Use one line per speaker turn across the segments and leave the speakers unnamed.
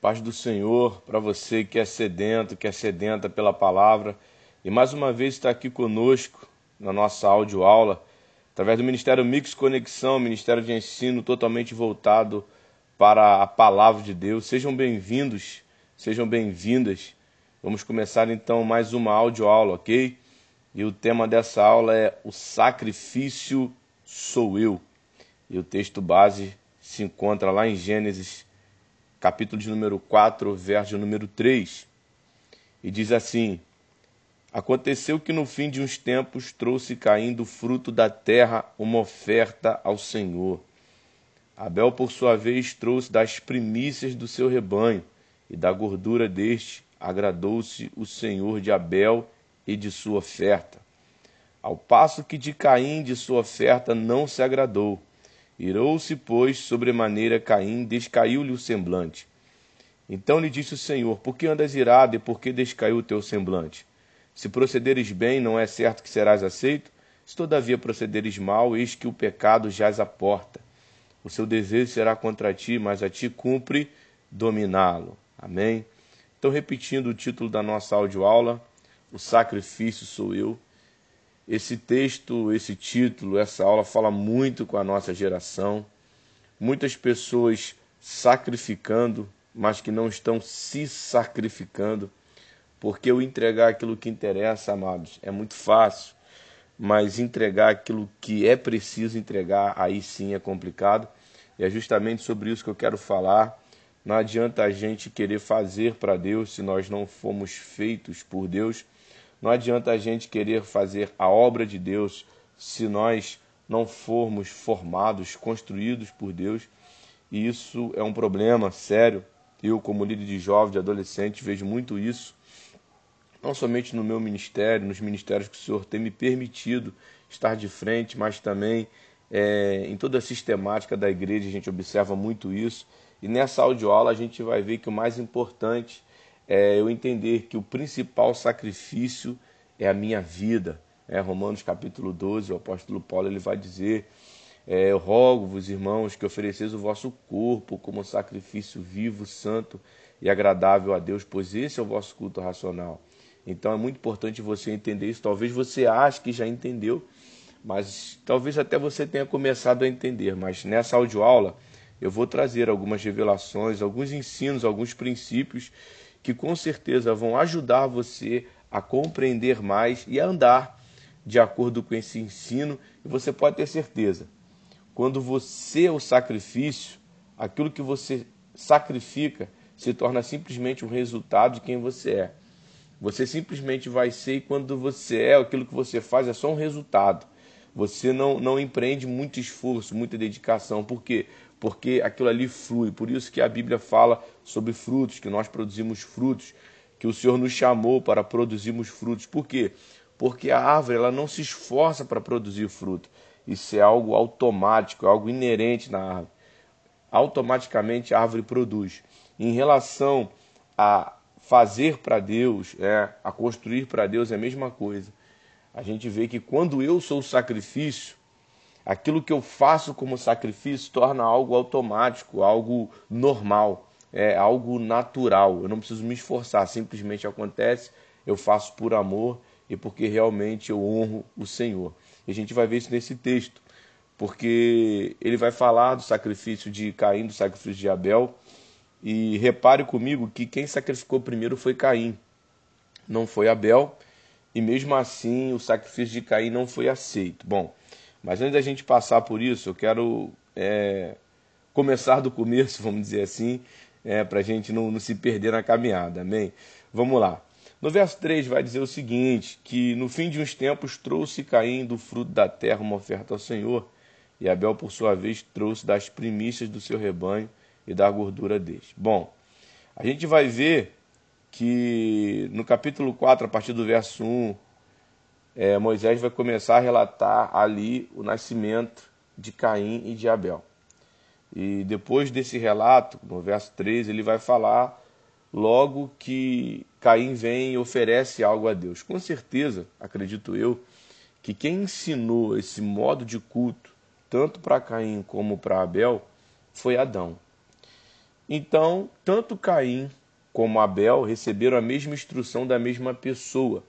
Paz do Senhor para você que é sedento, que é sedenta pela palavra e mais uma vez está aqui conosco na nossa audioaula, através do Ministério Mix Conexão, Ministério de Ensino totalmente voltado para a palavra de Deus. Sejam bem-vindos, sejam bem-vindas. Vamos começar então mais uma audioaula, ok? E o tema dessa aula é O Sacrifício Sou Eu. E o texto base se encontra lá em Gênesis capítulo de número 4, verso número 3. E diz assim: Aconteceu que no fim de uns tempos trouxe Caim do fruto da terra uma oferta ao Senhor. Abel, por sua vez, trouxe das primícias do seu rebanho, e da gordura deste agradou-se o Senhor de Abel e de sua oferta. Ao passo que de Caim de sua oferta não se agradou. Irou-se, pois, sobremaneira Caim, descaiu-lhe o semblante. Então lhe disse o Senhor: Por que andas irado e por que descaiu o teu semblante? Se procederes bem, não é certo que serás aceito? Se todavia procederes mal, eis que o pecado jaz à porta. O seu desejo será contra ti, mas a ti cumpre dominá-lo. Amém? Então, repetindo o título da nossa audioaula, O Sacrifício Sou Eu. Esse texto, esse título, essa aula fala muito com a nossa geração. Muitas pessoas sacrificando, mas que não estão se sacrificando. Porque o entregar aquilo que interessa, amados, é muito fácil, mas entregar aquilo que é preciso entregar, aí sim é complicado. E é justamente sobre isso que eu quero falar. Não adianta a gente querer fazer para Deus se nós não fomos feitos por Deus. Não adianta a gente querer fazer a obra de Deus se nós não formos formados, construídos por Deus. E isso é um problema sério. Eu, como líder de jovens, de adolescentes, vejo muito isso, não somente no meu ministério, nos ministérios que o Senhor tem me permitido estar de frente, mas também é, em toda a sistemática da igreja a gente observa muito isso. E nessa audioaula a gente vai ver que o mais importante é eu entender que o principal sacrifício é a minha vida. É, Romanos capítulo 12, o apóstolo Paulo ele vai dizer: é, Eu rogo-vos, irmãos, que ofereceis o vosso corpo como sacrifício vivo, santo e agradável a Deus, pois esse é o vosso culto racional. Então é muito importante você entender isso. Talvez você ache que já entendeu, mas talvez até você tenha começado a entender. Mas nessa audioaula eu vou trazer algumas revelações, alguns ensinos, alguns princípios que com certeza vão ajudar você a compreender mais e a andar de acordo com esse ensino. E você pode ter certeza, quando você é o sacrifício, aquilo que você sacrifica se torna simplesmente o resultado de quem você é. Você simplesmente vai ser e quando você é, aquilo que você faz é só um resultado. Você não, não empreende muito esforço, muita dedicação. Por quê? Porque aquilo ali flui. Por isso que a Bíblia fala sobre frutos, que nós produzimos frutos, que o Senhor nos chamou para produzirmos frutos. Por quê? Porque a árvore ela não se esforça para produzir fruto. Isso é algo automático, é algo inerente na árvore. Automaticamente a árvore produz. Em relação a fazer para Deus, é, a construir para Deus é a mesma coisa. A gente vê que quando eu sou sacrifício, aquilo que eu faço como sacrifício torna algo automático, algo normal, é algo natural. Eu não preciso me esforçar, simplesmente acontece, eu faço por amor e porque realmente eu honro o Senhor. E a gente vai ver isso nesse texto, porque ele vai falar do sacrifício de Caim, do sacrifício de Abel, e repare comigo que quem sacrificou primeiro foi Caim, não foi Abel, e mesmo assim o sacrifício de Caim não foi aceito. Bom, mas antes da gente passar por isso, eu quero é, começar do começo, vamos dizer assim, é, para a gente não, não se perder na caminhada, amém? Vamos lá. No verso 3 vai dizer o seguinte: que no fim de uns tempos trouxe Caim do fruto da terra uma oferta ao Senhor, e Abel, por sua vez, trouxe das primícias do seu rebanho e da gordura deste. Bom, a gente vai ver que no capítulo 4, a partir do verso 1, é, Moisés vai começar a relatar ali o nascimento de Caim e de Abel. E depois desse relato, no verso 3, ele vai falar logo que Caim vem e oferece algo a Deus. Com certeza, acredito eu, que quem ensinou esse modo de culto, tanto para Caim como para Abel, foi Adão. Então, tanto Caim como Abel receberam a mesma instrução da mesma pessoa.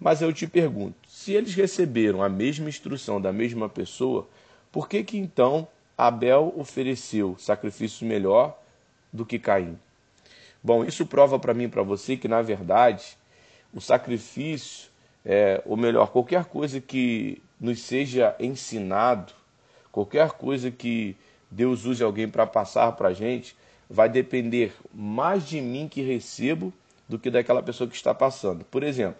Mas eu te pergunto, se eles receberam a mesma instrução da mesma pessoa, por que que então Abel ofereceu sacrifício melhor do que Caim? Bom, isso prova para mim e para você que, na verdade, o sacrifício, é, ou melhor, qualquer coisa que nos seja ensinado, qualquer coisa que Deus use alguém para passar para a gente, vai depender mais de mim que recebo do que daquela pessoa que está passando. Por exemplo,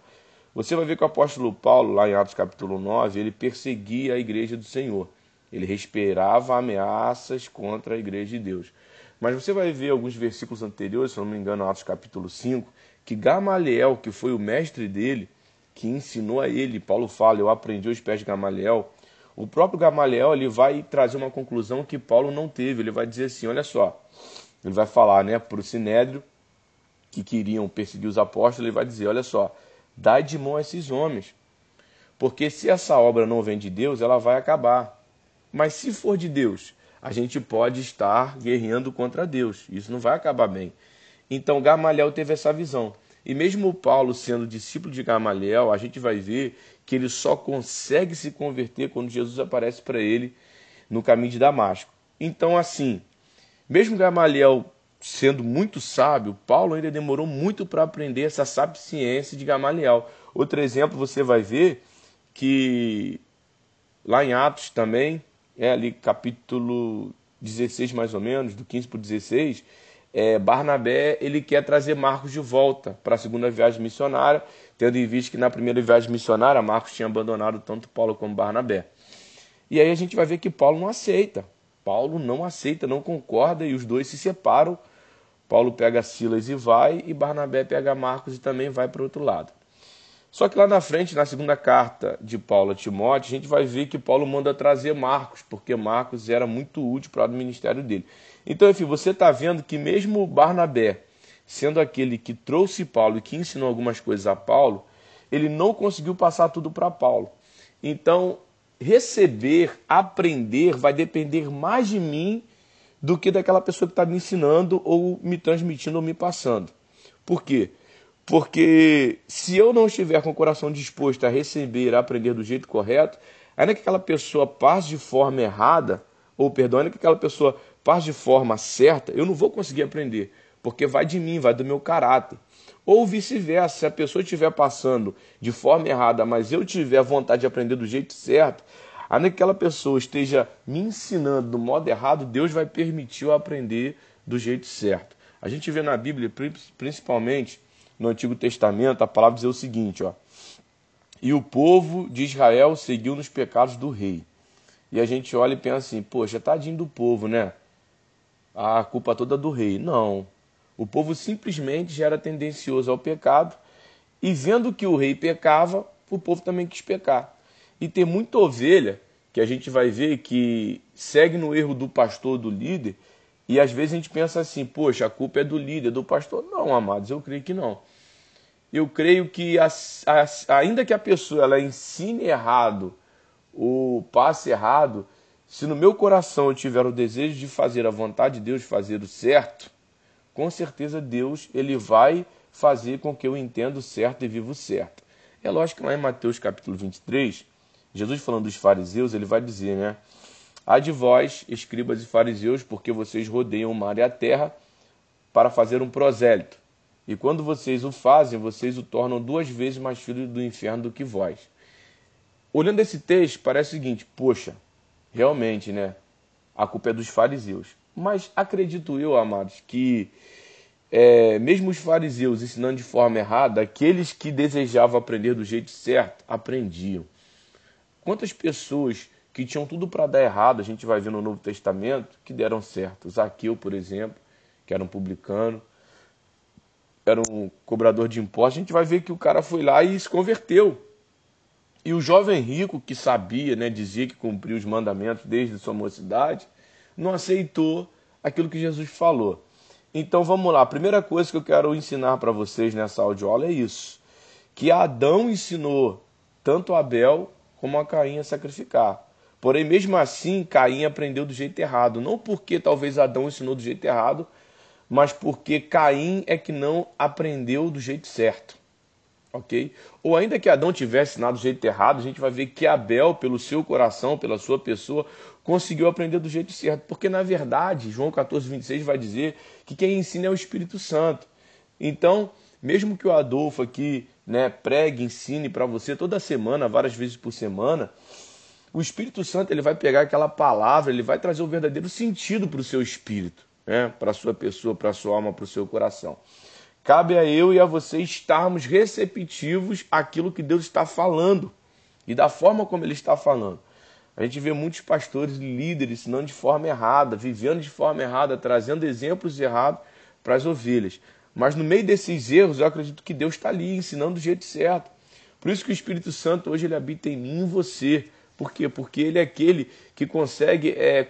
você vai ver que o apóstolo Paulo, lá em Atos capítulo 9, ele perseguia a igreja do Senhor. Ele respirava ameaças contra a igreja de Deus. Mas você vai ver alguns versículos anteriores, se não me engano, Atos capítulo 5, que Gamaliel, que foi o mestre dele, que ensinou a ele, Paulo fala, eu aprendi os pés de Gamaliel. O próprio Gamaliel ele vai trazer uma conclusão que Paulo não teve. Ele vai dizer assim: olha só, ele vai falar né, para o Sinédrio, que queriam perseguir os apóstolos, ele vai dizer: olha só, dai de mão a esses homens, porque se essa obra não vem de Deus, ela vai acabar. Mas se for de Deus, a gente pode estar guerreando contra Deus. Isso não vai acabar bem. Então Gamaliel teve essa visão. E mesmo Paulo sendo discípulo de Gamaliel, a gente vai ver que ele só consegue se converter quando Jesus aparece para ele no caminho de Damasco. Então, assim, mesmo Gamaliel sendo muito sábio, Paulo ainda demorou muito para aprender essa sapiência de Gamaliel. Outro exemplo você vai ver que lá em Atos também, é ali capítulo 16 mais ou menos, do 15 para o 16, é, Barnabé ele quer trazer Marcos de volta para a segunda viagem missionária, tendo em vista que na primeira viagem missionária Marcos tinha abandonado tanto Paulo como Barnabé. E aí a gente vai ver que Paulo não aceita. Paulo não aceita, não concorda e os dois se separam. Paulo pega Silas e vai, e Barnabé pega Marcos e também vai para o outro lado. Só que lá na frente, na segunda carta de Paulo a Timóteo, a gente vai ver que Paulo manda trazer Marcos, porque Marcos era muito útil para o ministério dele. Então, enfim, você está vendo que mesmo Barnabé, sendo aquele que trouxe Paulo e que ensinou algumas coisas a Paulo, ele não conseguiu passar tudo para Paulo. Então, receber, aprender, vai depender mais de mim do que daquela pessoa que está me ensinando ou me transmitindo ou me passando. Por quê? Porque se eu não estiver com o coração disposto a receber, a aprender do jeito correto, ainda que aquela pessoa passe de forma errada, ou perdão, ainda que aquela pessoa passe de forma certa, eu não vou conseguir aprender, porque vai de mim, vai do meu caráter. Ou vice-versa, se a pessoa estiver passando de forma errada, mas eu tiver vontade de aprender do jeito certo, ainda que aquela pessoa esteja me ensinando do modo errado, Deus vai permitir eu aprender do jeito certo. A gente vê na Bíblia, principalmente no Antigo Testamento, a palavra diz o seguinte, ó. E o povo de Israel seguiu nos pecados do rei. E a gente olha e pensa assim, poxa, tadinho do povo, né? A culpa toda do rei. Não. O povo simplesmente já era tendencioso ao pecado e vendo que o rei pecava, o povo também quis pecar. E tem muita ovelha que a gente vai ver que segue no erro do pastor, do líder, e às vezes a gente pensa assim, poxa, a culpa é do líder, do pastor. Não, amados, eu creio que não. Eu creio que ainda que a pessoa ela ensine errado, o passe errado, se no meu coração eu tiver o desejo de fazer a vontade de Deus, de fazer o certo, com certeza Deus ele vai fazer com que eu entenda o certo e viva o certo. É lógico que lá em Mateus capítulo 23, Jesus falando dos fariseus, ele vai dizer, né? Há de vós, escribas e fariseus, porque vocês rodeiam o mar e a terra para fazer um prosélito. E quando vocês o fazem, vocês o tornam duas vezes mais filho do inferno do que vós. Olhando esse texto, parece o seguinte: poxa, realmente, né? A culpa é dos fariseus. Mas acredito eu, amados, que é, mesmo os fariseus ensinando de forma errada, aqueles que desejavam aprender do jeito certo, aprendiam. Quantas pessoas que tinham tudo para dar errado, a gente vai ver no Novo Testamento, que deram certo. Zaqueu, por exemplo, que era um publicano, era um cobrador de impostos, a gente vai ver que o cara foi lá e se converteu. E o jovem rico que sabia, né, dizia que cumpria os mandamentos desde sua mocidade, não aceitou aquilo que Jesus falou. Então vamos lá, a primeira coisa que eu quero ensinar para vocês nessa audiola é isso: que Adão ensinou tanto Abel como a Caim a sacrificar. Porém, mesmo assim, Caim aprendeu do jeito errado. Não porque talvez Adão ensinou do jeito errado, mas porque Caim é que não aprendeu do jeito certo. Ok? Ou ainda que Adão tivesse ensinado do jeito errado, a gente vai ver que Abel, pelo seu coração, pela sua pessoa, conseguiu aprender do jeito certo. Porque, na verdade, João 14, 26 vai dizer que quem ensina é o Espírito Santo. Então, mesmo que o Adolfo aqui né, pregue, ensine para você toda semana, várias vezes por semana, o Espírito Santo ele vai pegar aquela palavra, ele vai trazer o verdadeiro sentido para o seu espírito, né? para a sua pessoa, para a sua alma, para o seu coração. Cabe a eu e a você estarmos receptivos àquilo que Deus está falando e da forma como Ele está falando. A gente vê muitos pastores e líderes ensinando de forma errada, vivendo de forma errada, trazendo exemplos errados para as ovelhas. Mas no meio desses erros, eu acredito que Deus está ali ensinando do jeito certo. Por isso que o Espírito Santo hoje ele habita em mim e em você. Por quê? Porque ele é aquele que consegue é,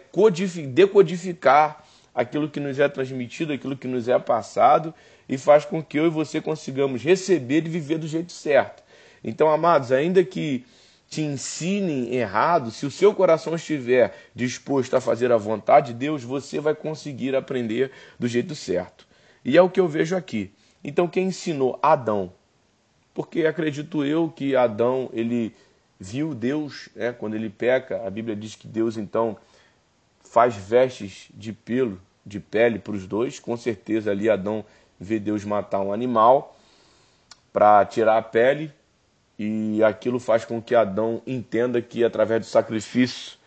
decodificar aquilo que nos é transmitido, aquilo que nos é passado e faz com que eu e você consigamos receber e viver do jeito certo. Então, amados, ainda que te ensinem errado, se o seu coração estiver disposto a fazer a vontade de Deus, você vai conseguir aprender do jeito certo. E é o que eu vejo aqui. Então, quem ensinou Adão? Porque acredito eu que Adão ele viu Deus, né, quando ele peca, a Bíblia diz que Deus então faz vestes de pelo, de pele para os dois. Com certeza ali Adão vê Deus matar um animal para tirar a pele e aquilo faz com que Adão entenda que através do sacrifício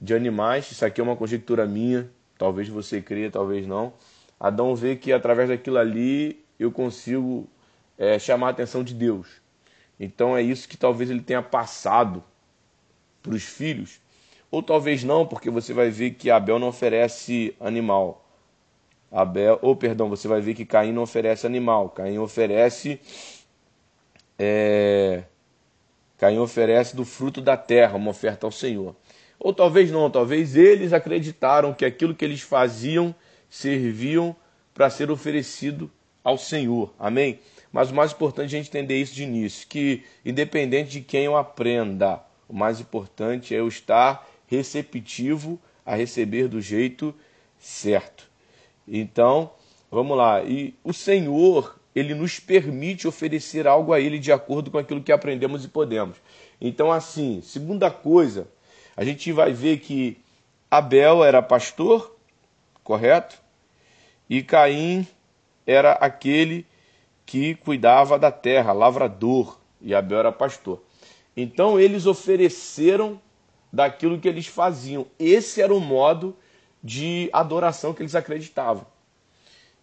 de animais, isso aqui é uma conjectura minha, talvez você creia, talvez não. Adão vê que através daquilo ali eu consigo é, chamar a atenção de Deus. Então é isso que talvez ele tenha passado para os filhos. Ou talvez não, porque você vai ver que Abel não oferece animal. Abel, ou perdão, você vai ver que Caim não oferece animal. Caim oferece é, Caim oferece do fruto da terra, uma oferta ao Senhor. Ou talvez não, talvez eles acreditaram que aquilo que eles faziam serviam para ser oferecido ao Senhor. Amém? Mas o mais importante é a gente entender isso de início, que independente de quem eu aprenda, o mais importante é eu estar receptivo a receber do jeito certo. Então, vamos lá. E o Senhor, ele nos permite oferecer algo a ele de acordo com aquilo que aprendemos e podemos. Então, assim, segunda coisa, a gente vai ver que Abel era pastor, correto? E Caim era aquele que cuidava da terra, lavrador, e Abel era pastor. Então eles ofereceram daquilo que eles faziam. Esse era o modo de adoração que eles acreditavam.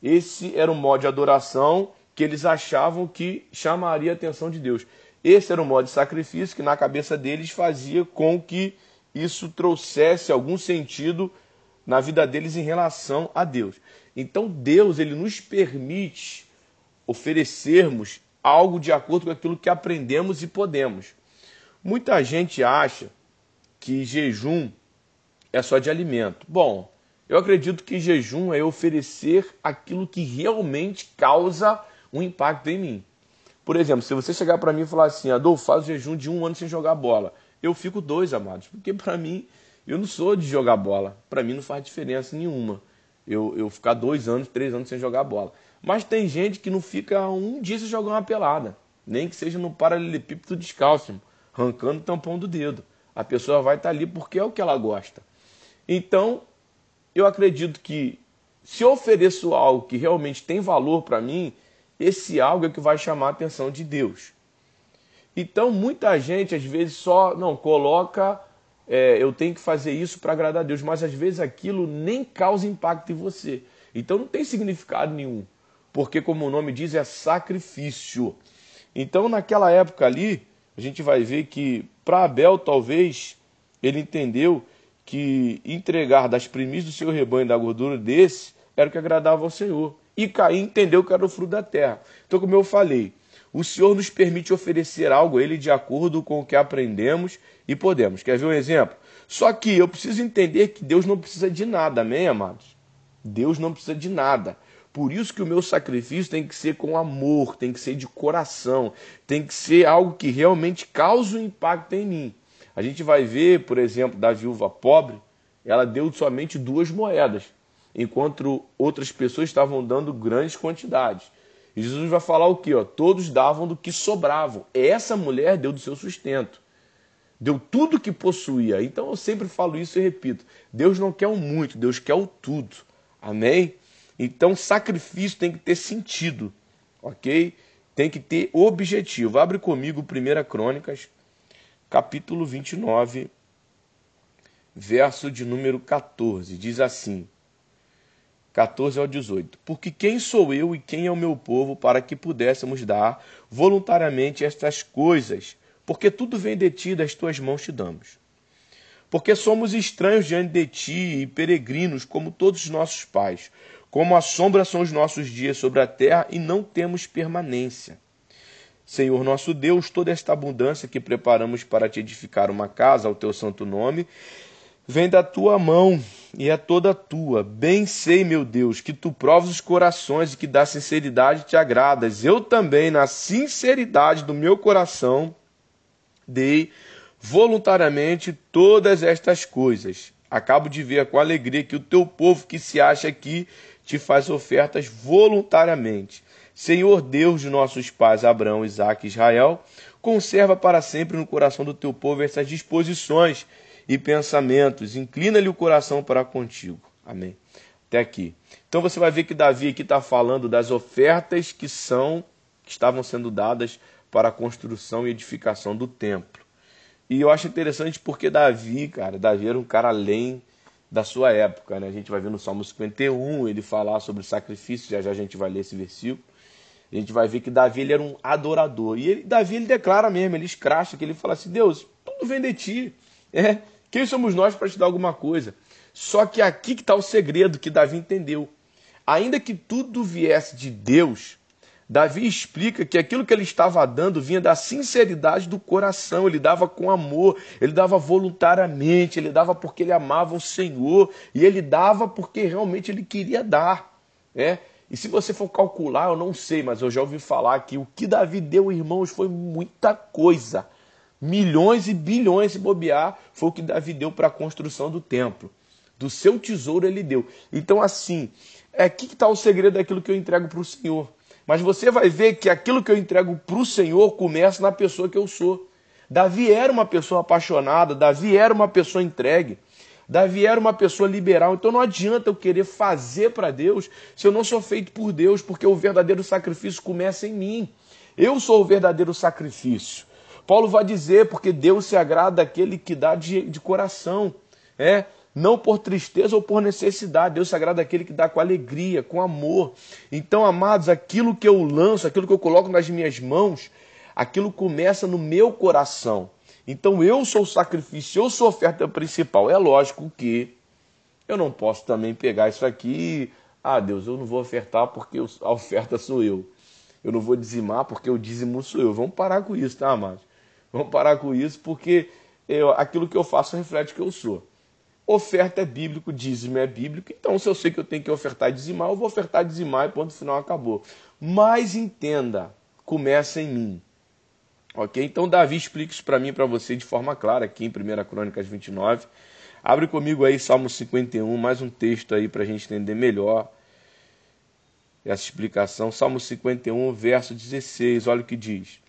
Esse era o modo de adoração que eles achavam que chamaria a atenção de Deus. Esse era o modo de sacrifício que na cabeça deles fazia com que isso trouxesse algum sentido na vida deles em relação a Deus. Então Deus ele nos permite oferecermos algo de acordo com aquilo que aprendemos e podemos. Muita gente acha que jejum é só de alimento. Bom, eu acredito que jejum é oferecer aquilo que realmente causa um impacto em mim. Por exemplo, se você chegar para mim e falar assim, Adolfo, faz jejum de um ano sem jogar bola, eu fico dois, amados, porque para mim, eu não sou de jogar bola. Para mim não faz diferença nenhuma eu, eu ficar dois anos, três anos sem jogar bola. Mas tem gente que não fica um dia sem jogar uma pelada, nem que seja no paralelepípedo descalço, arrancando o tampão do dedo. A pessoa vai estar ali porque é o que ela gosta. Então, eu acredito que se eu ofereço algo que realmente tem valor para mim, esse algo é que vai chamar a atenção de Deus. Então, muita gente às vezes só não coloca, é, eu tenho que fazer isso para agradar a Deus, mas às vezes aquilo nem causa impacto em você. Então, não tem significado nenhum porque, como o nome diz, é sacrifício. Então, naquela época ali, a gente vai ver que para Abel, talvez, ele entendeu que entregar das primícias do seu rebanho da gordura desse era o que agradava ao Senhor. E Caim entendeu que era o fruto da terra. Então, como eu falei, o Senhor nos permite oferecer algo a Ele de acordo com o que aprendemos e podemos. Quer ver um exemplo? Só que eu preciso entender que Deus não precisa de nada, amém, amados? Deus não precisa de nada. Por isso que o meu sacrifício tem que ser com amor, tem que ser de coração, tem que ser algo que realmente cause um impacto em mim. A gente vai ver, por exemplo, da viúva pobre, ela deu somente duas moedas. enquanto outras pessoas estavam dando grandes quantidades. E Jesus vai falar o que? Todos davam do que sobravam. Essa mulher deu do seu sustento. Deu tudo que possuía. Então eu sempre falo isso e repito: Deus não quer o muito, Deus quer o tudo. Amém? Então sacrifício tem que ter sentido, ok? Tem que ter objetivo. Abre comigo 1 Crônicas, capítulo 29, verso de número 14. Diz assim: 14 ao 18. Porque quem sou eu e quem é o meu povo para que pudéssemos dar voluntariamente estas coisas? Porque tudo vem de ti, das tuas mãos te damos. Porque somos estranhos diante de ti e peregrinos, como todos os nossos pais. Como a sombra são os nossos dias sobre a terra e não temos permanência. Senhor nosso Deus, toda esta abundância que preparamos para te edificar uma casa ao teu santo nome, vem da tua mão e é toda tua. Bem sei, meu Deus, que tu provas os corações e que da sinceridade te agradas. Eu também, na sinceridade do meu coração, dei voluntariamente todas estas coisas. Acabo de ver com alegria que o teu povo que se acha aqui te faz ofertas voluntariamente. Senhor Deus de nossos pais Abraão, Isaque e Israel, conserva para sempre no coração do teu povo essas disposições e pensamentos. Inclina-lhe o coração para contigo. Amém. Até aqui. Então você vai ver que Davi aqui está falando das ofertas que são, que estavam sendo dadas para a construção e edificação do templo. E eu acho interessante porque Davi, cara, Davi era um cara além da sua época, né? A gente vai ver no Salmo 51 ele falar sobre sacrifício, já já a gente vai ler esse versículo. A gente vai ver que Davi ele era um adorador. E ele, Davi ele declara mesmo, ele escracha, que ele fala assim: Deus, tudo vem de ti. É, quem somos nós para te dar alguma coisa? Só que aqui que está o segredo que Davi entendeu. Ainda que tudo viesse de Deus, Davi explica que aquilo que ele estava dando vinha da sinceridade do coração, ele dava com amor, ele dava voluntariamente, ele dava porque ele amava o Senhor e ele dava porque realmente ele queria dar. É? E se você for calcular, eu não sei, mas eu já ouvi falar que o que Davi deu, irmãos, foi muita coisa milhões e bilhões se bobear, foi o que Davi deu para a construção do templo. Do seu tesouro ele deu. Então, assim, é aqui que está o segredo daquilo que eu entrego para o Senhor. Mas você vai ver que aquilo que eu entrego para o Senhor começa na pessoa que eu sou. Davi era uma pessoa apaixonada, Davi era uma pessoa entregue, Davi era uma pessoa liberal. Então não adianta eu querer fazer para Deus se eu não sou feito por Deus, porque o verdadeiro sacrifício começa em mim. Eu sou o verdadeiro sacrifício. Paulo vai dizer, porque Deus se agrada daquele que dá de, de coração, é, não por tristeza ou por necessidade. Deus se agrada daquele que dá com alegria, com amor. Então, amados, aquilo que eu lanço, aquilo que eu coloco nas minhas mãos, aquilo começa no meu coração. Então, eu sou o sacrifício, eu sou a oferta principal. É lógico que eu não posso também pegar isso aqui ah, Deus, eu não vou ofertar porque a oferta sou eu. Eu não vou dizimar porque o dízimo sou eu. Vamos parar com isso, tá, amados? Vamos parar com isso, porque eu, aquilo que eu faço reflete o que eu sou. Oferta é bíblico, dízimo é bíblico, então se eu sei que eu tenho que ofertar e dizimar, eu vou ofertar e dizimar e ponto final acabou. Mas entenda, começa em mim. Ok? Então Davi explica isso para mim para você de forma clara aqui em 1 Crônicas 29. Abre comigo aí Salmo 51, mais um texto aí para a gente entender melhor essa explicação. Salmo 51, verso 16, olha o que diz.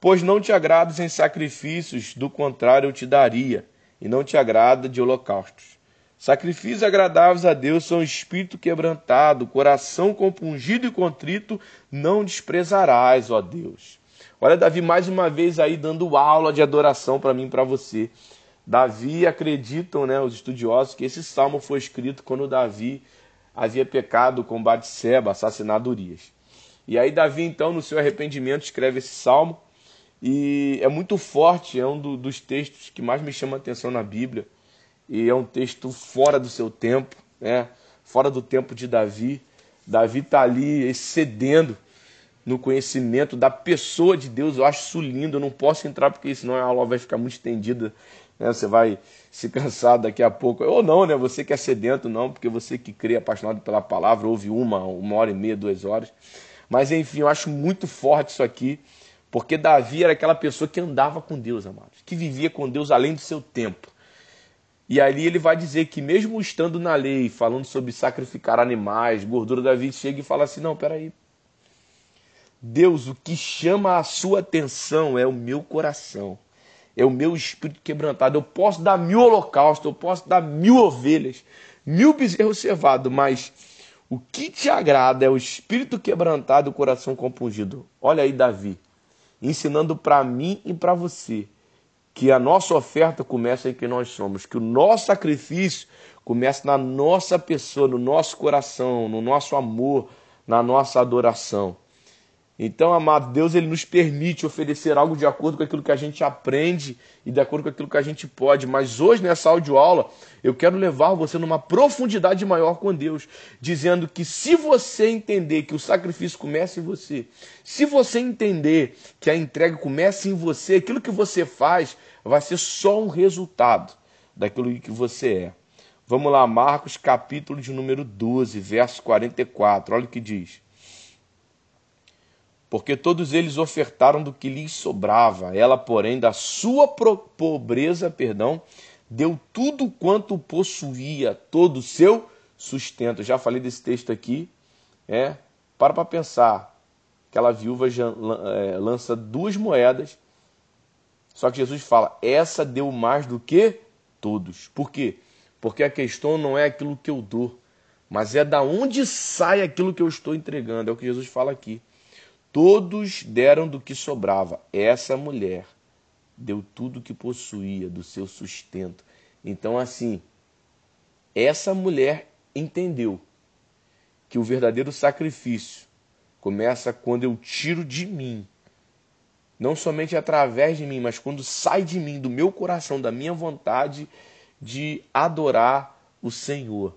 Pois não te agradas em sacrifícios, do contrário eu te daria, e não te agrada de holocaustos. Sacrifícios agradáveis a Deus são espírito quebrantado, coração compungido e contrito, não desprezarás, ó Deus. Olha Davi mais uma vez aí dando aula de adoração para mim e para você. Davi acreditam, né, os estudiosos, que esse salmo foi escrito quando Davi havia pecado com Batseba, assassinado Urias. E aí Davi então, no seu arrependimento, escreve esse salmo e é muito forte, é um do, dos textos que mais me chama a atenção na Bíblia. E é um texto fora do seu tempo, né? fora do tempo de Davi. Davi está ali excedendo no conhecimento da pessoa de Deus. Eu acho isso lindo. Eu não posso entrar porque senão a aula vai ficar muito estendida. Né? Você vai se cansar daqui a pouco. Ou não, né? Você que é sedento, não, porque você que crê apaixonado pela palavra, ouve uma, uma hora e meia, duas horas. Mas enfim, eu acho muito forte isso aqui. Porque Davi era aquela pessoa que andava com Deus, amados, que vivia com Deus além do seu tempo. E ali ele vai dizer que, mesmo estando na lei, falando sobre sacrificar animais, gordura da vida, chega e fala assim: não, peraí. Deus, o que chama a sua atenção é o meu coração, é o meu espírito quebrantado. Eu posso dar mil holocaustos, eu posso dar mil ovelhas, mil bezerros cevados, mas o que te agrada é o espírito quebrantado e o coração compungido. Olha aí, Davi, ensinando para mim e para você que a nossa oferta começa em quem nós somos, que o nosso sacrifício começa na nossa pessoa, no nosso coração, no nosso amor, na nossa adoração. Então, amado, Deus ele nos permite oferecer algo de acordo com aquilo que a gente aprende e de acordo com aquilo que a gente pode. Mas hoje, nessa audioaula, eu quero levar você numa profundidade maior com Deus, dizendo que se você entender que o sacrifício começa em você, se você entender que a entrega começa em você, aquilo que você faz vai ser só um resultado daquilo que você é. Vamos lá, Marcos, capítulo de número 12, verso 44. Olha o que diz. Porque todos eles ofertaram do que lhes sobrava. Ela, porém, da sua pobreza, perdão, deu tudo quanto possuía, todo o seu sustento. Já falei desse texto aqui. É, para para pensar. Aquela viúva é, lança duas moedas só que Jesus fala: essa deu mais do que todos. Por quê? Porque a questão não é aquilo que eu dou, mas é da onde sai aquilo que eu estou entregando. É o que Jesus fala aqui. Todos deram do que sobrava. Essa mulher deu tudo que possuía do seu sustento. Então, assim, essa mulher entendeu que o verdadeiro sacrifício começa quando eu tiro de mim não somente através de mim, mas quando sai de mim, do meu coração, da minha vontade de adorar o Senhor.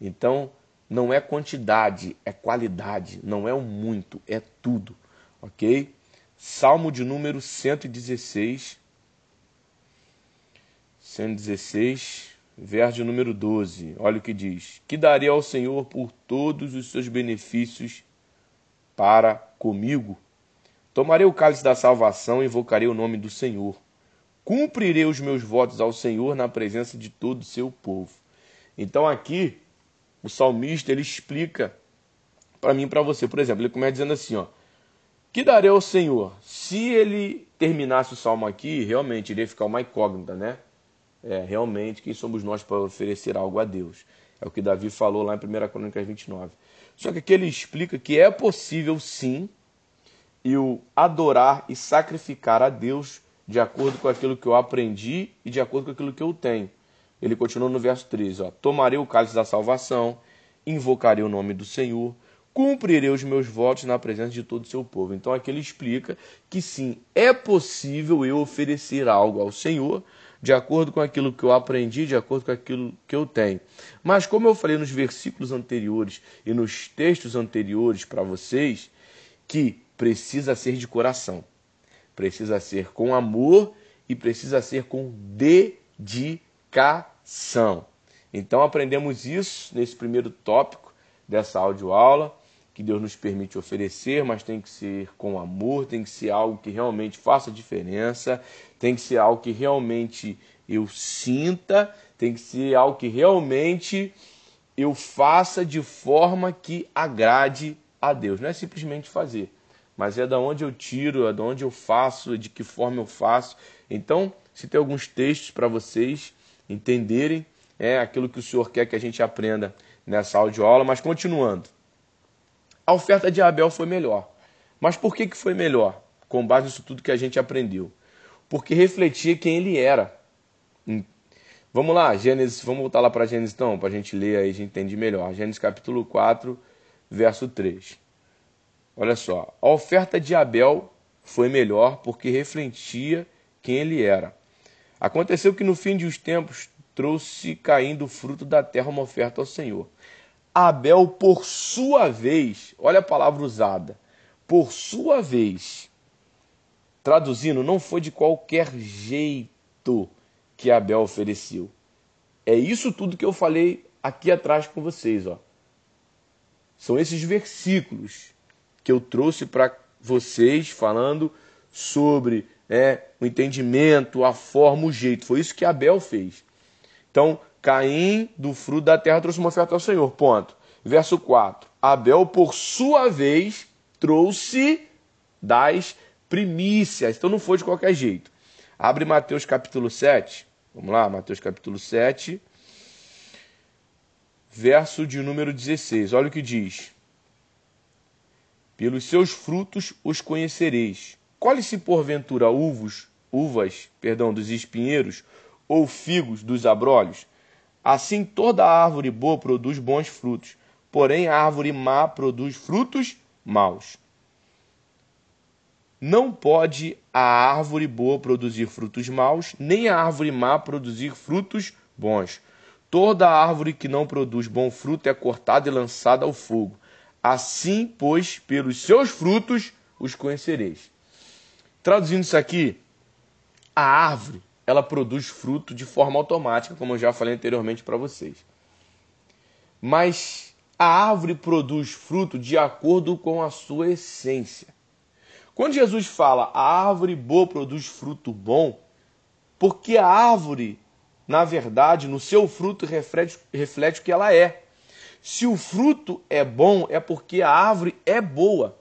Então, não é quantidade, é qualidade, não é o muito, é tudo, ok? Salmo de número 116, 116, verso de número 12, olha o que diz: Que darei ao Senhor por todos os seus benefícios para comigo? Tomarei o cálice da salvação e invocarei o nome do Senhor. Cumprirei os meus votos ao Senhor na presença de todo o seu povo. Então aqui o salmista ele explica para mim para você. Por exemplo, ele começa dizendo assim, ó: Que darei ao Senhor? Se ele terminasse o salmo aqui, realmente iria ficar uma incógnita, né? É, realmente, quem somos nós para oferecer algo a Deus? É o que Davi falou lá em 1 Crônicas 29. Só que aqui ele explica que é possível sim e o adorar e sacrificar a Deus de acordo com aquilo que eu aprendi e de acordo com aquilo que eu tenho. Ele continua no verso 13: ó, Tomarei o cálice da salvação, invocarei o nome do Senhor, cumprirei os meus votos na presença de todo o seu povo. Então aqui ele explica que sim, é possível eu oferecer algo ao Senhor de acordo com aquilo que eu aprendi, de acordo com aquilo que eu tenho. Mas como eu falei nos versículos anteriores e nos textos anteriores para vocês, que precisa ser de coração, precisa ser com amor e precisa ser com dedicação. Então aprendemos isso nesse primeiro tópico dessa audioaula, que Deus nos permite oferecer, mas tem que ser com amor, tem que ser algo que realmente faça diferença, tem que ser algo que realmente eu sinta, tem que ser algo que realmente eu faça de forma que agrade a Deus. Não é simplesmente fazer, mas é da onde eu tiro, é da onde eu faço, de que forma eu faço. Então, se tem alguns textos para vocês entenderem, é aquilo que o Senhor quer que a gente aprenda nessa audioaula, mas continuando. A oferta de Abel foi melhor. Mas por que, que foi melhor? Com base nisso tudo que a gente aprendeu. Porque refletia quem ele era. Hum. Vamos lá, Gênesis, vamos voltar lá para Gênesis então, para a gente ler aí, a gente entende melhor. Gênesis capítulo 4, verso 3. Olha só, a oferta de Abel foi melhor porque refletia quem ele era. Aconteceu que no fim de os tempos trouxe caindo o fruto da terra uma oferta ao Senhor. Abel, por sua vez, olha a palavra usada, por sua vez, traduzindo, não foi de qualquer jeito que Abel ofereceu. É isso tudo que eu falei aqui atrás com vocês, ó. São esses versículos que eu trouxe para vocês falando sobre é, o entendimento, a forma, o jeito. Foi isso que Abel fez. Então, Caim, do fruto da terra, trouxe uma oferta ao Senhor. Ponto. Verso 4. Abel, por sua vez, trouxe das primícias. Então não foi de qualquer jeito. Abre Mateus capítulo 7. Vamos lá, Mateus capítulo 7, verso de número 16. Olha o que diz. Pelos seus frutos os conhecereis. Colhe-se porventura uvos, uvas, perdão, dos espinheiros ou figos dos abrolhos? Assim toda árvore boa produz bons frutos, porém a árvore má produz frutos maus. Não pode a árvore boa produzir frutos maus, nem a árvore má produzir frutos bons. Toda árvore que não produz bom fruto é cortada e lançada ao fogo. Assim, pois, pelos seus frutos os conhecereis. Traduzindo isso aqui, a árvore, ela produz fruto de forma automática, como eu já falei anteriormente para vocês. Mas a árvore produz fruto de acordo com a sua essência. Quando Jesus fala a árvore boa produz fruto bom, porque a árvore, na verdade, no seu fruto reflete, reflete o que ela é. Se o fruto é bom, é porque a árvore é boa.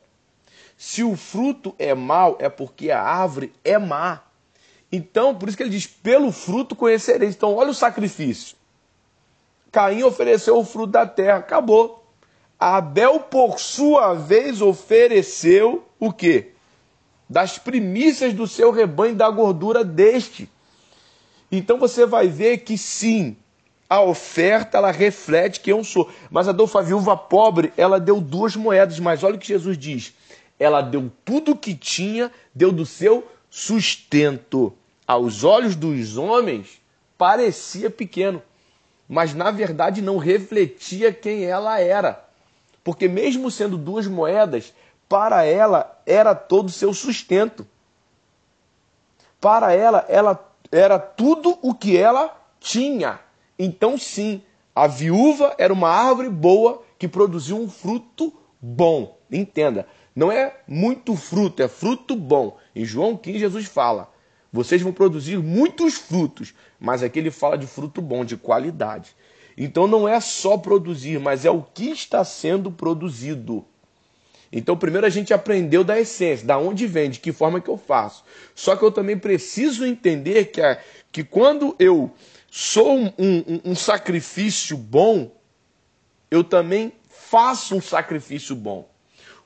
Se o fruto é mau, é porque a árvore é má. Então, por isso que ele diz: pelo fruto conhecereis. Então, olha o sacrifício. Caim ofereceu o fruto da terra, acabou. Abel, por sua vez, ofereceu o quê? das primícias do seu rebanho da gordura deste. Então você vai ver que sim, a oferta ela reflete quem eu sou. Mas a Dolfa viúva pobre, ela deu duas moedas, mas olha o que Jesus diz. Ela deu tudo o que tinha, deu do seu sustento. Aos olhos dos homens, parecia pequeno, mas na verdade não refletia quem ela era. Porque mesmo sendo duas moedas, para ela era todo o seu sustento. Para ela, ela era tudo o que ela tinha. Então, sim, a viúva era uma árvore boa que produziu um fruto bom. Entenda, não é muito fruto, é fruto bom. Em João 15, Jesus fala: vocês vão produzir muitos frutos, mas aqui ele fala de fruto bom, de qualidade. Então não é só produzir, mas é o que está sendo produzido. Então, primeiro a gente aprendeu da essência, da onde vem, de que forma que eu faço. Só que eu também preciso entender que, a, que quando eu sou um, um, um sacrifício bom, eu também faço um sacrifício bom.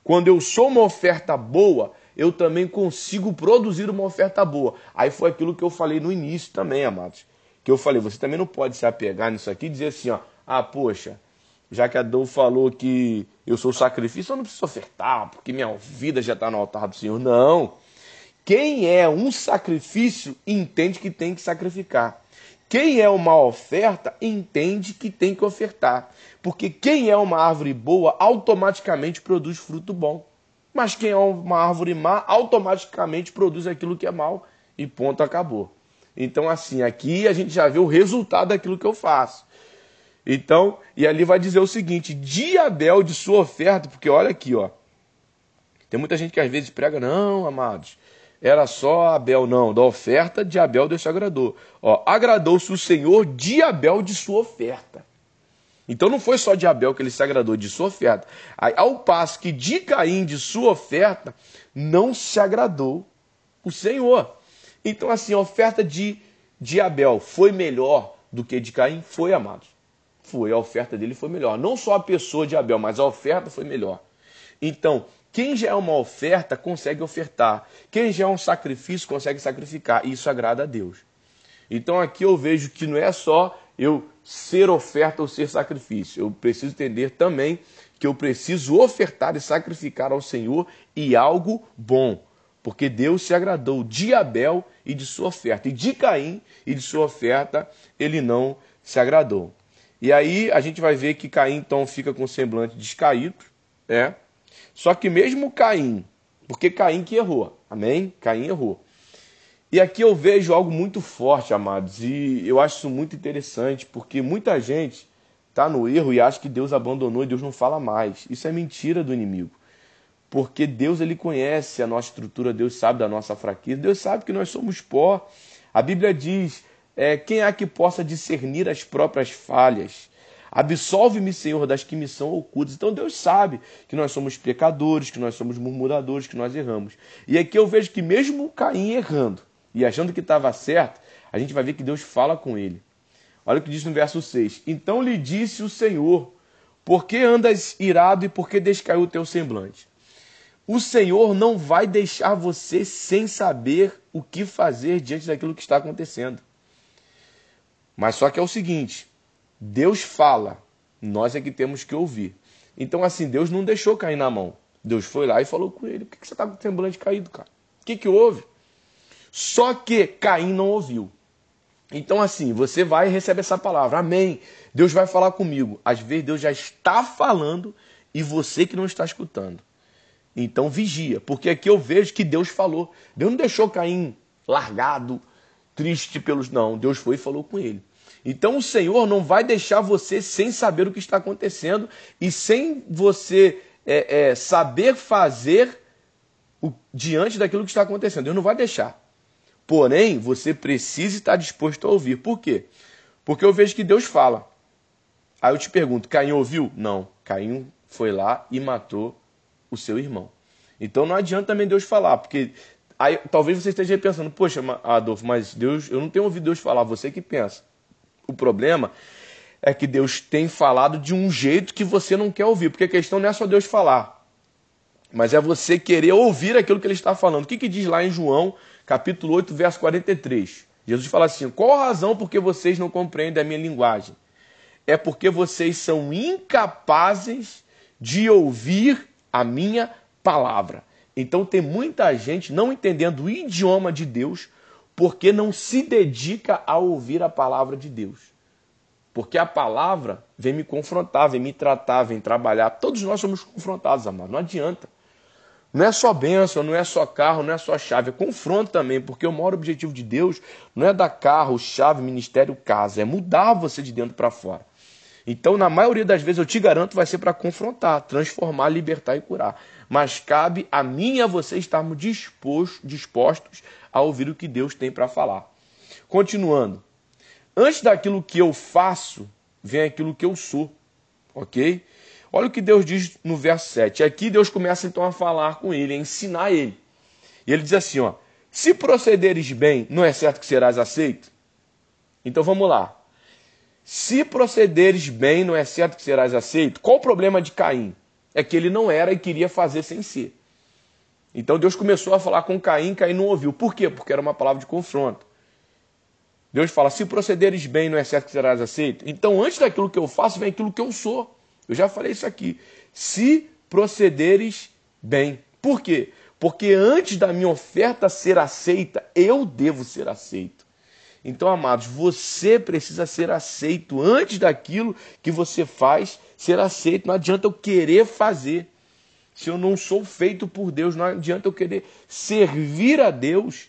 Quando eu sou uma oferta boa, eu também consigo produzir uma oferta boa. Aí foi aquilo que eu falei no início também, amados. Que eu falei, você também não pode se apegar nisso aqui e dizer assim, ó, ah, poxa, já que a Dou falou que eu sou sacrifício, eu não preciso ofertar, porque minha vida já está no altar do Senhor. Não. Quem é um sacrifício entende que tem que sacrificar. Quem é uma oferta entende que tem que ofertar. Porque quem é uma árvore boa automaticamente produz fruto bom. Mas quem é uma árvore má automaticamente produz aquilo que é mal. E ponto, acabou. Então, assim, aqui a gente já vê o resultado daquilo que eu faço. Então, e ali vai dizer o seguinte: de Abel, de sua oferta, porque olha aqui, ó. Tem muita gente que às vezes prega, não, amados, era só Abel, não. Da oferta de Abel Deus agradou. Ó, agradou-se o Senhor de Abel de sua oferta. Então não foi só de Abel que ele se agradou, de sua oferta. Ao passo que de Caim, de sua oferta, não se agradou o Senhor. Então, assim, a oferta de, de Abel foi melhor do que de Caim? Foi, amados. Foi, a oferta dele foi melhor. Não só a pessoa de Abel, mas a oferta foi melhor. Então, quem já é uma oferta consegue ofertar. Quem já é um sacrifício consegue sacrificar. Isso agrada a Deus. Então aqui eu vejo que não é só eu ser oferta ou ser sacrifício. Eu preciso entender também que eu preciso ofertar e sacrificar ao Senhor e algo bom. Porque Deus se agradou de Abel e de sua oferta. E de Caim e de sua oferta ele não se agradou. E aí a gente vai ver que Caim então fica com o semblante descaído, é. Só que mesmo Caim, porque Caim que errou, amém? Caim errou. E aqui eu vejo algo muito forte, amados, e eu acho isso muito interessante, porque muita gente está no erro e acha que Deus abandonou e Deus não fala mais. Isso é mentira do inimigo. Porque Deus ele conhece a nossa estrutura, Deus sabe da nossa fraqueza, Deus sabe que nós somos pó. A Bíblia diz É, quem há que possa discernir as próprias falhas? Absolve-me, Senhor, das que me são ocultas. Então Deus sabe que nós somos pecadores, que nós somos murmuradores, que nós erramos. E aqui eu vejo que mesmo Caim errando e achando que estava certo, a gente vai ver que Deus fala com ele. Olha o que diz no verso 6. Então lhe disse o Senhor: Por que andas irado e por que descaiu o teu semblante? O Senhor não vai deixar você sem saber o que fazer diante daquilo que está acontecendo. Mas só que é o seguinte: Deus fala, nós é que temos que ouvir. Então, assim, Deus não deixou cair na mão. Deus foi lá e falou com ele: Por que você está com o semblante caído, cara? O que, que houve? Só que Caim não ouviu. Então, assim, você vai e recebe essa palavra. Amém. Deus vai falar comigo. Às vezes Deus já está falando e você que não está escutando. Então vigia, porque aqui eu vejo que Deus falou. Deus não deixou Caim largado, triste pelos. Não, Deus foi e falou com ele. Então o Senhor não vai deixar você sem saber o que está acontecendo e sem você é, é, saber fazer o, diante daquilo que está acontecendo. Deus não vai deixar. Porém, você precisa estar disposto a ouvir. Por quê? Porque eu vejo que Deus fala. Aí eu te pergunto: Caim ouviu? Não. Caim foi lá e matou o seu irmão. Então não adianta também Deus falar, porque aí talvez você esteja pensando: Poxa, Adolfo, mas Deus, eu não tenho ouvido Deus falar, você que pensa. O problema é que Deus tem falado de um jeito que você não quer ouvir, porque a questão não é só Deus falar, mas é você querer ouvir aquilo que ele está falando. O que, que diz lá em João capítulo 8, verso 43. Jesus fala assim: Qual a razão porque vocês não compreendem a minha linguagem? É porque vocês são incapazes de ouvir a minha palavra. Então tem muita gente não entendendo o idioma de Deus porque não se dedica a ouvir a palavra de Deus. Porque a palavra vem me confrontar, vem me tratar, vem trabalhar. Todos nós somos confrontados, amado. Não adianta. Não é só bênção, não é só carro, não é só chave, é confronto também, porque o maior objetivo de Deus não é dar carro, chave, ministério, casa, é mudar você de dentro para fora. Então, na maioria das vezes, eu te garanto, vai ser para confrontar, transformar, libertar e curar. Mas cabe a mim e a você estarmos dispostos, dispostos a ouvir o que Deus tem para falar. Continuando. Antes daquilo que eu faço, vem aquilo que eu sou. Ok? Olha o que Deus diz no verso 7. Aqui Deus começa então a falar com ele, a ensinar ele. E ele diz assim: ó, se procederes bem, não é certo que serás aceito? Então vamos lá. Se procederes bem, não é certo que serás aceito? Qual o problema de Caim? É que ele não era e queria fazer sem ser. Então Deus começou a falar com Caim, Caim não ouviu. Por quê? Porque era uma palavra de confronto. Deus fala: se procederes bem, não é certo que serás aceito? Então, antes daquilo que eu faço, vem aquilo que eu sou. Eu já falei isso aqui. Se procederes bem. Por quê? Porque antes da minha oferta ser aceita, eu devo ser aceito. Então, amados, você precisa ser aceito antes daquilo que você faz ser aceito. Não adianta eu querer fazer. Se eu não sou feito por Deus, não adianta eu querer servir a Deus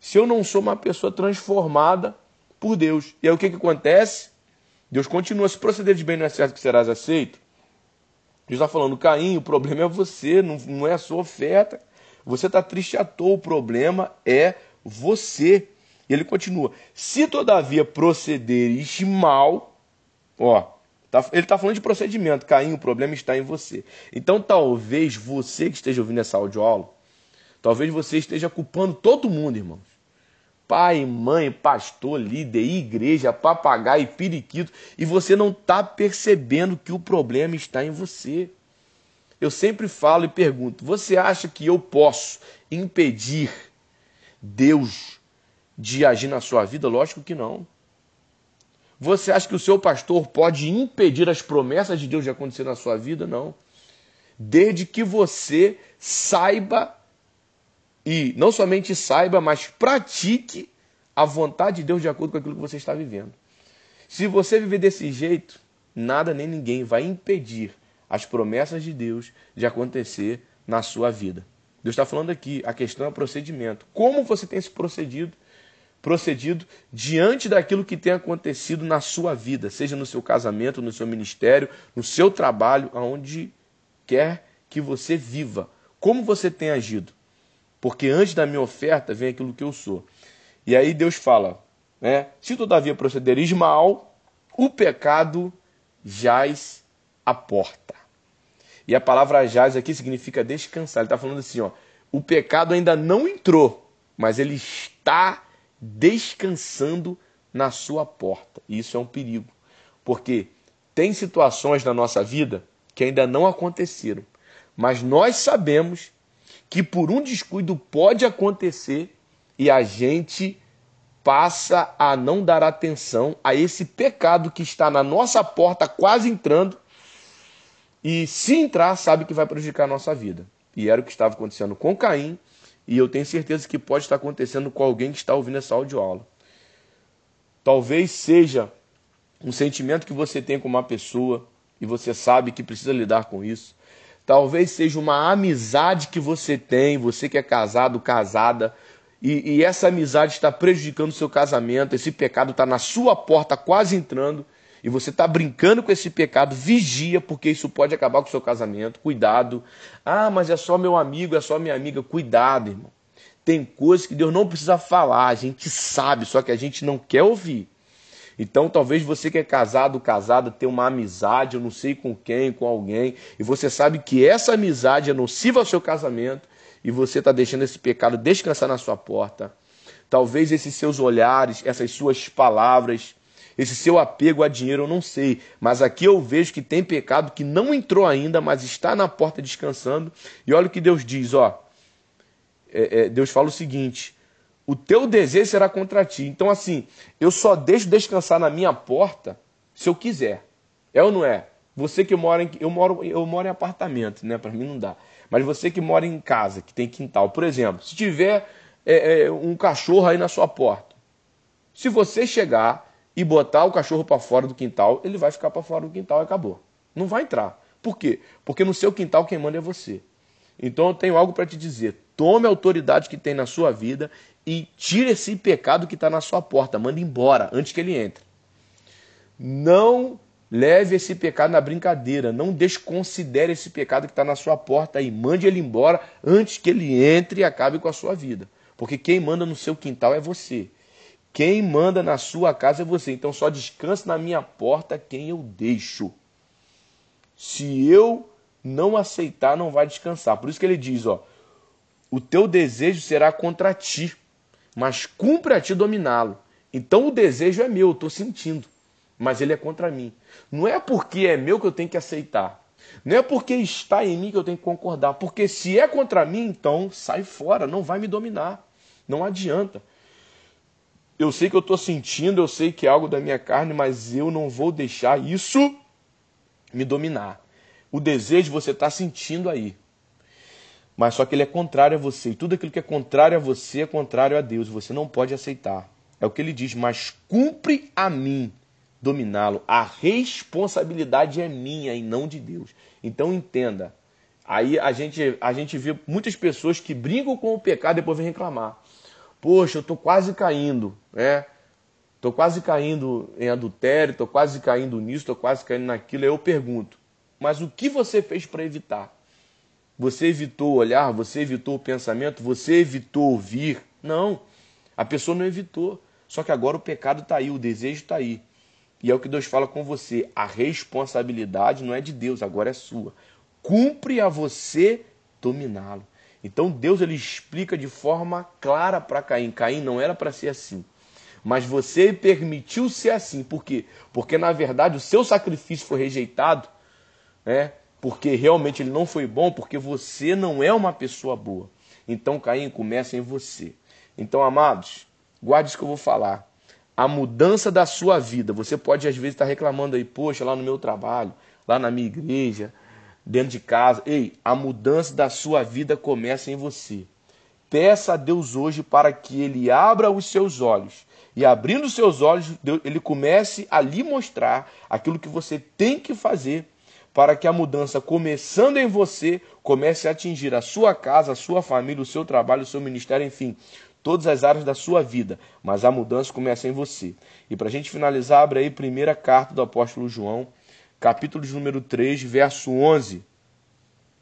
se eu não sou uma pessoa transformada por Deus. E aí o que, que acontece? Deus continua, se proceder de bem não é certo que serás aceito. Deus está falando, Caim, o problema é você, não, não é a sua oferta. Você está triste à toa, o problema é você. E ele continua, se todavia procederes mal, ó, tá, ele está falando de procedimento, Caim, o problema está em você. Então talvez você que esteja ouvindo essa audioaula, talvez você esteja culpando todo mundo, irmãos pai, mãe, pastor, líder, igreja, papagaio, periquito, e você não está percebendo que o problema está em você. Eu sempre falo e pergunto: você acha que eu posso impedir Deus de agir na sua vida? Lógico que não. Você acha que o seu pastor pode impedir as promessas de Deus de acontecer na sua vida? Não. Desde que você saiba e não somente saiba, mas pratique a vontade de Deus de acordo com aquilo que você está vivendo. Se você viver desse jeito, nada nem ninguém vai impedir as promessas de Deus de acontecer na sua vida. Deus está falando aqui, a questão é procedimento. Como você tem se procedido, procedido diante daquilo que tem acontecido na sua vida, seja no seu casamento, no seu ministério, no seu trabalho, aonde quer que você viva. Como você tem agido? Porque antes da minha oferta vem aquilo que eu sou. E aí Deus fala, né? se todavia procederes mal, o pecado jaz a porta. E a palavra jaz aqui significa descansar. Ele está falando assim, ó, o pecado ainda não entrou, mas ele está descansando na sua porta. E isso é um perigo, porque tem situações na nossa vida que ainda não aconteceram, mas nós sabemos que por um descuido pode acontecer e a gente passa a não dar atenção a esse pecado que está na nossa porta quase entrando e se entrar sabe que vai prejudicar a nossa vida. E era o que estava acontecendo com Caim e eu tenho certeza que pode estar acontecendo com alguém que está ouvindo essa audioaula. Talvez seja um sentimento que você tem com uma pessoa e você sabe que precisa lidar com isso. Talvez seja uma amizade que você tem, você que é casado, casada, e, e essa amizade está prejudicando o seu casamento, esse pecado está na sua porta quase entrando, e você está brincando com esse pecado, vigia, porque isso pode acabar com o seu casamento. Cuidado. Ah, mas é só meu amigo, é só minha amiga. Cuidado, irmão. Tem coisas que Deus não precisa falar, a gente sabe, só que a gente não quer ouvir. Então, talvez você que é casado, casada, tenha uma amizade, eu não sei com quem, com alguém, e você sabe que essa amizade é nociva ao seu casamento, e você está deixando esse pecado descansar na sua porta. Talvez esses seus olhares, essas suas palavras, esse seu apego a dinheiro, eu não sei. Mas aqui eu vejo que tem pecado que não entrou ainda, mas está na porta descansando. E olha o que Deus diz, ó. É, é, Deus fala o seguinte: o teu desejo será contra ti. Então, assim, eu só deixo descansar na minha porta se eu quiser. É ou não é? Você que mora em. Eu moro, eu moro em apartamento, né? Para mim não dá. Mas você que mora em casa, que tem quintal, por exemplo, se tiver é, é, um cachorro aí na sua porta, se você chegar e botar o cachorro para fora do quintal, ele vai ficar para fora do quintal e acabou. Não vai entrar. Por quê? Porque no seu quintal quem manda é você. Então eu tenho algo para te dizer. Tome a autoridade que tem na sua vida e tire esse pecado que está na sua porta, manda embora antes que ele entre. Não leve esse pecado na brincadeira, não desconsidere esse pecado que está na sua porta e mande ele embora antes que ele entre e acabe com a sua vida. Porque quem manda no seu quintal é você. Quem manda na sua casa é você. Então só descansa na minha porta quem eu deixo. Se eu não aceitar, não vai descansar. Por isso que ele diz, ó, o teu desejo será contra ti mas cumpre a ti dominá-lo. Então o desejo é meu, eu estou sentindo, mas ele é contra mim. Não é porque é meu que eu tenho que aceitar. Não é porque está em mim que eu tenho que concordar. Porque se é contra mim, então sai fora, não vai me dominar. Não adianta. Eu sei que eu estou sentindo, eu sei que é algo da minha carne, mas eu não vou deixar isso me dominar. O desejo você está sentindo aí mas só que ele é contrário a você. E tudo aquilo que é contrário a você é contrário a Deus. Você não pode aceitar. É o que ele diz, mas cumpre a mim dominá-lo. A responsabilidade é minha e não de Deus. Então entenda. Aí a gente, a gente vê muitas pessoas que brincam com o pecado e depois vêm reclamar. Poxa, eu estou quase caindo, né? Estou quase caindo em adultério, estou quase caindo nisso, estou quase caindo naquilo. Aí eu pergunto, mas o que você fez para evitar? Você evitou olhar, você evitou o pensamento, você evitou ouvir. Não, a pessoa não evitou. Só que agora o pecado está aí, o desejo está aí. E é o que Deus fala com você. A responsabilidade não é de Deus, agora é sua. Cumpre a você dominá-lo. Então Deus ele explica de forma clara para Caim. Caim não era para ser assim. Mas você permitiu ser assim. Por quê? Porque na verdade o seu sacrifício foi rejeitado. Né? Porque realmente ele não foi bom, porque você não é uma pessoa boa. Então, Caim, começa em você. Então, amados, guarde isso que eu vou falar. A mudança da sua vida, você pode às vezes estar reclamando aí, poxa, lá no meu trabalho, lá na minha igreja, dentro de casa. Ei, a mudança da sua vida começa em você. Peça a Deus hoje para que Ele abra os seus olhos. E abrindo os seus olhos, Ele comece a lhe mostrar aquilo que você tem que fazer para que a mudança, começando em você, comece a atingir a sua casa, a sua família, o seu trabalho, o seu ministério, enfim, todas as áreas da sua vida. Mas a mudança começa em você. E para a gente finalizar, abre aí a primeira carta do apóstolo João, capítulo de número 3, verso 11.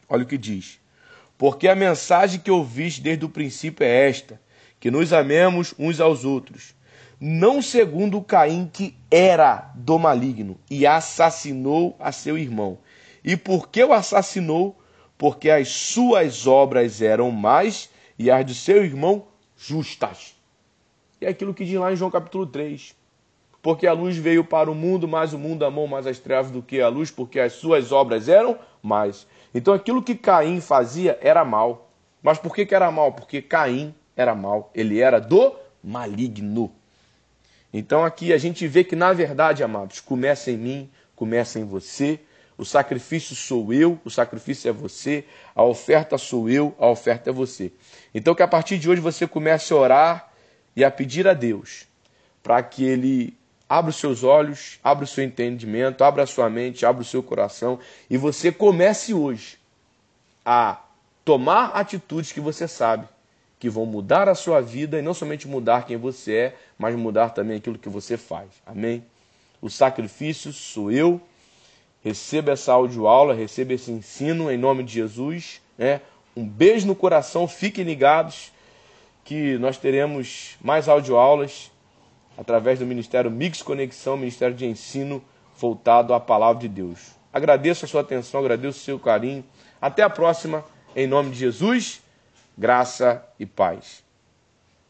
Olha o que diz. Porque a mensagem que ouviste desde o princípio é esta: que nos amemos uns aos outros. não segundo Caim, que era do maligno, e assassinou a seu irmão. E por que o assassinou? Porque as suas obras eram más e as de seu irmão justas. É aquilo que diz lá em João capítulo 3. Porque a luz veio para o mundo, mas o mundo amou mais as trevas do que a luz, porque as suas obras eram mais. Então aquilo que Caim fazia era mal. Mas por que, que era mal? Porque Caim era mal. Ele era do maligno. Então aqui a gente vê que, na verdade, amados, começa em mim, começa em você. O sacrifício sou eu, o sacrifício é você, a oferta sou eu, a oferta é você. Então que a partir de hoje você comece a orar e a pedir a Deus para que Ele abra os seus olhos, abra o seu entendimento, abra a sua mente, abra o seu coração e você comece hoje a tomar atitudes que você sabe que vão mudar a sua vida e não somente mudar quem você é, mas mudar também aquilo que você faz. Amém? O sacrifício sou eu. Receba essa audioaula, receba esse ensino em nome de Jesus. Né? Um beijo no coração, fiquem ligados que nós teremos mais audioaulas através do Ministério Mix Conexão, Ministério de Ensino voltado à Palavra de Deus. Agradeço a sua atenção, agradeço o seu carinho. Até a próxima, em nome de Jesus graça e paz.